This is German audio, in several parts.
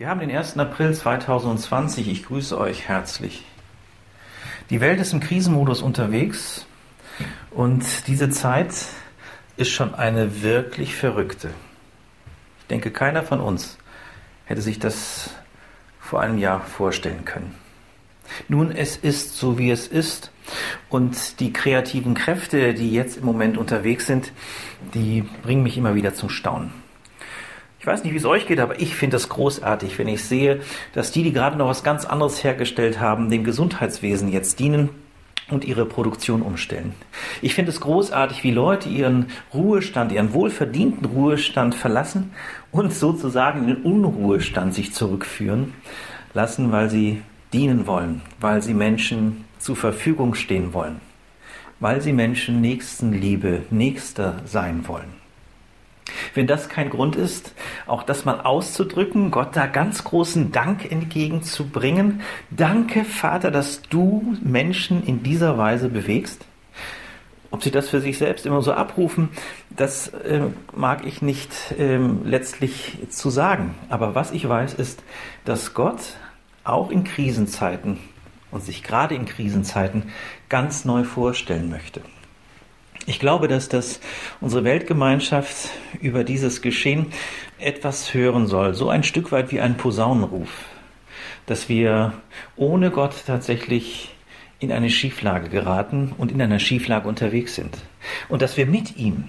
Wir haben den 1. April 2020. Ich grüße euch herzlich. Die Welt ist im Krisenmodus unterwegs und diese Zeit ist schon eine wirklich verrückte. Ich denke, keiner von uns hätte sich das vor einem Jahr vorstellen können. Nun, es ist so, wie es ist. Und die kreativen Kräfte, die jetzt im Moment unterwegs sind, die bringen mich immer wieder zum Staunen. Ich weiß nicht, wie es euch geht, aber ich finde es großartig, wenn ich sehe, dass die, die gerade noch was ganz anderes hergestellt haben, dem Gesundheitswesen jetzt dienen und ihre Produktion umstellen. Ich finde es großartig, wie Leute ihren Ruhestand, ihren wohlverdienten Ruhestand verlassen und sozusagen in den Unruhestand sich zurückführen lassen, weil sie dienen wollen, weil sie Menschen zur Verfügung stehen wollen, weil sie Menschen Nächstenliebe, Nächster sein wollen. Wenn das kein Grund ist, auch das mal auszudrücken, Gott da ganz großen Dank entgegenzubringen. Danke, Vater, dass du Menschen in dieser Weise bewegst. Ob sie das für sich selbst immer so abrufen, das äh, mag ich nicht äh, letztlich zu sagen. Aber was ich weiß, ist, dass Gott auch in Krisenzeiten und sich gerade in Krisenzeiten ganz neu vorstellen möchte. Ich glaube, dass das unsere Weltgemeinschaft über dieses Geschehen etwas hören soll, so ein Stück weit wie ein Posaunenruf, dass wir ohne Gott tatsächlich in eine Schieflage geraten und in einer Schieflage unterwegs sind. Und dass wir mit ihm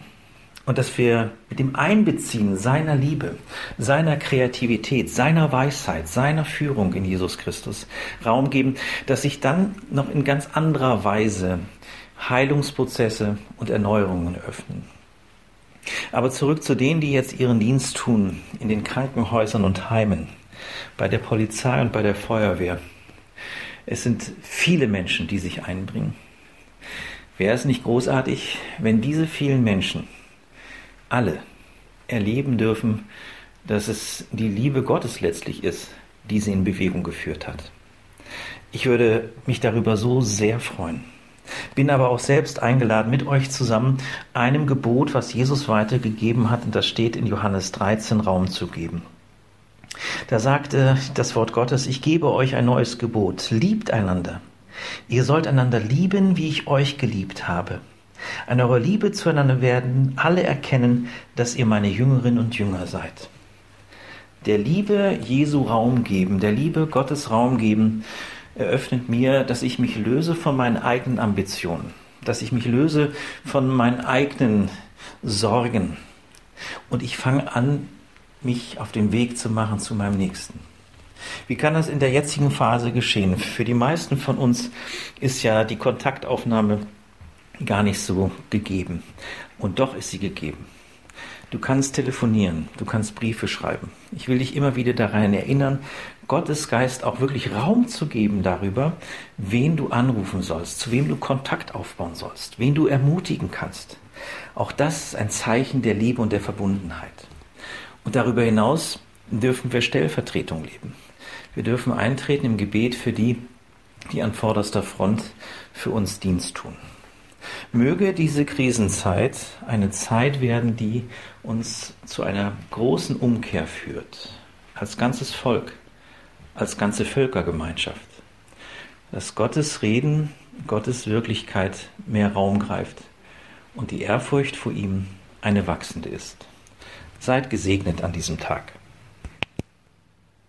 und dass wir mit dem Einbeziehen seiner Liebe, seiner Kreativität, seiner Weisheit, seiner Führung in Jesus Christus Raum geben, dass sich dann noch in ganz anderer Weise Heilungsprozesse und Erneuerungen öffnen. Aber zurück zu denen, die jetzt ihren Dienst tun in den Krankenhäusern und Heimen, bei der Polizei und bei der Feuerwehr. Es sind viele Menschen, die sich einbringen. Wäre es nicht großartig, wenn diese vielen Menschen alle erleben dürfen, dass es die Liebe Gottes letztlich ist, die sie in Bewegung geführt hat. Ich würde mich darüber so sehr freuen. Bin aber auch selbst eingeladen, mit euch zusammen einem Gebot, was Jesus weitergegeben hat, und das steht in Johannes 13, Raum zu geben. Da sagte das Wort Gottes, ich gebe euch ein neues Gebot, liebt einander. Ihr sollt einander lieben, wie ich euch geliebt habe. An eurer Liebe zueinander werden alle erkennen, dass ihr meine Jüngerinnen und Jünger seid. Der Liebe Jesu Raum geben, der Liebe Gottes Raum geben, eröffnet mir, dass ich mich löse von meinen eigenen Ambitionen, dass ich mich löse von meinen eigenen Sorgen und ich fange an, mich auf den Weg zu machen zu meinem Nächsten. Wie kann das in der jetzigen Phase geschehen? Für die meisten von uns ist ja die Kontaktaufnahme gar nicht so gegeben. Und doch ist sie gegeben. Du kannst telefonieren, du kannst Briefe schreiben. Ich will dich immer wieder daran erinnern, Gottes Geist auch wirklich Raum zu geben darüber, wen du anrufen sollst, zu wem du Kontakt aufbauen sollst, wen du ermutigen kannst. Auch das ist ein Zeichen der Liebe und der Verbundenheit. Und darüber hinaus dürfen wir Stellvertretung leben. Wir dürfen eintreten im Gebet für die, die an vorderster Front für uns Dienst tun. Möge diese Krisenzeit eine Zeit werden, die uns zu einer großen Umkehr führt, als ganzes Volk, als ganze Völkergemeinschaft, dass Gottes Reden, Gottes Wirklichkeit mehr Raum greift und die Ehrfurcht vor ihm eine wachsende ist. Seid gesegnet an diesem Tag.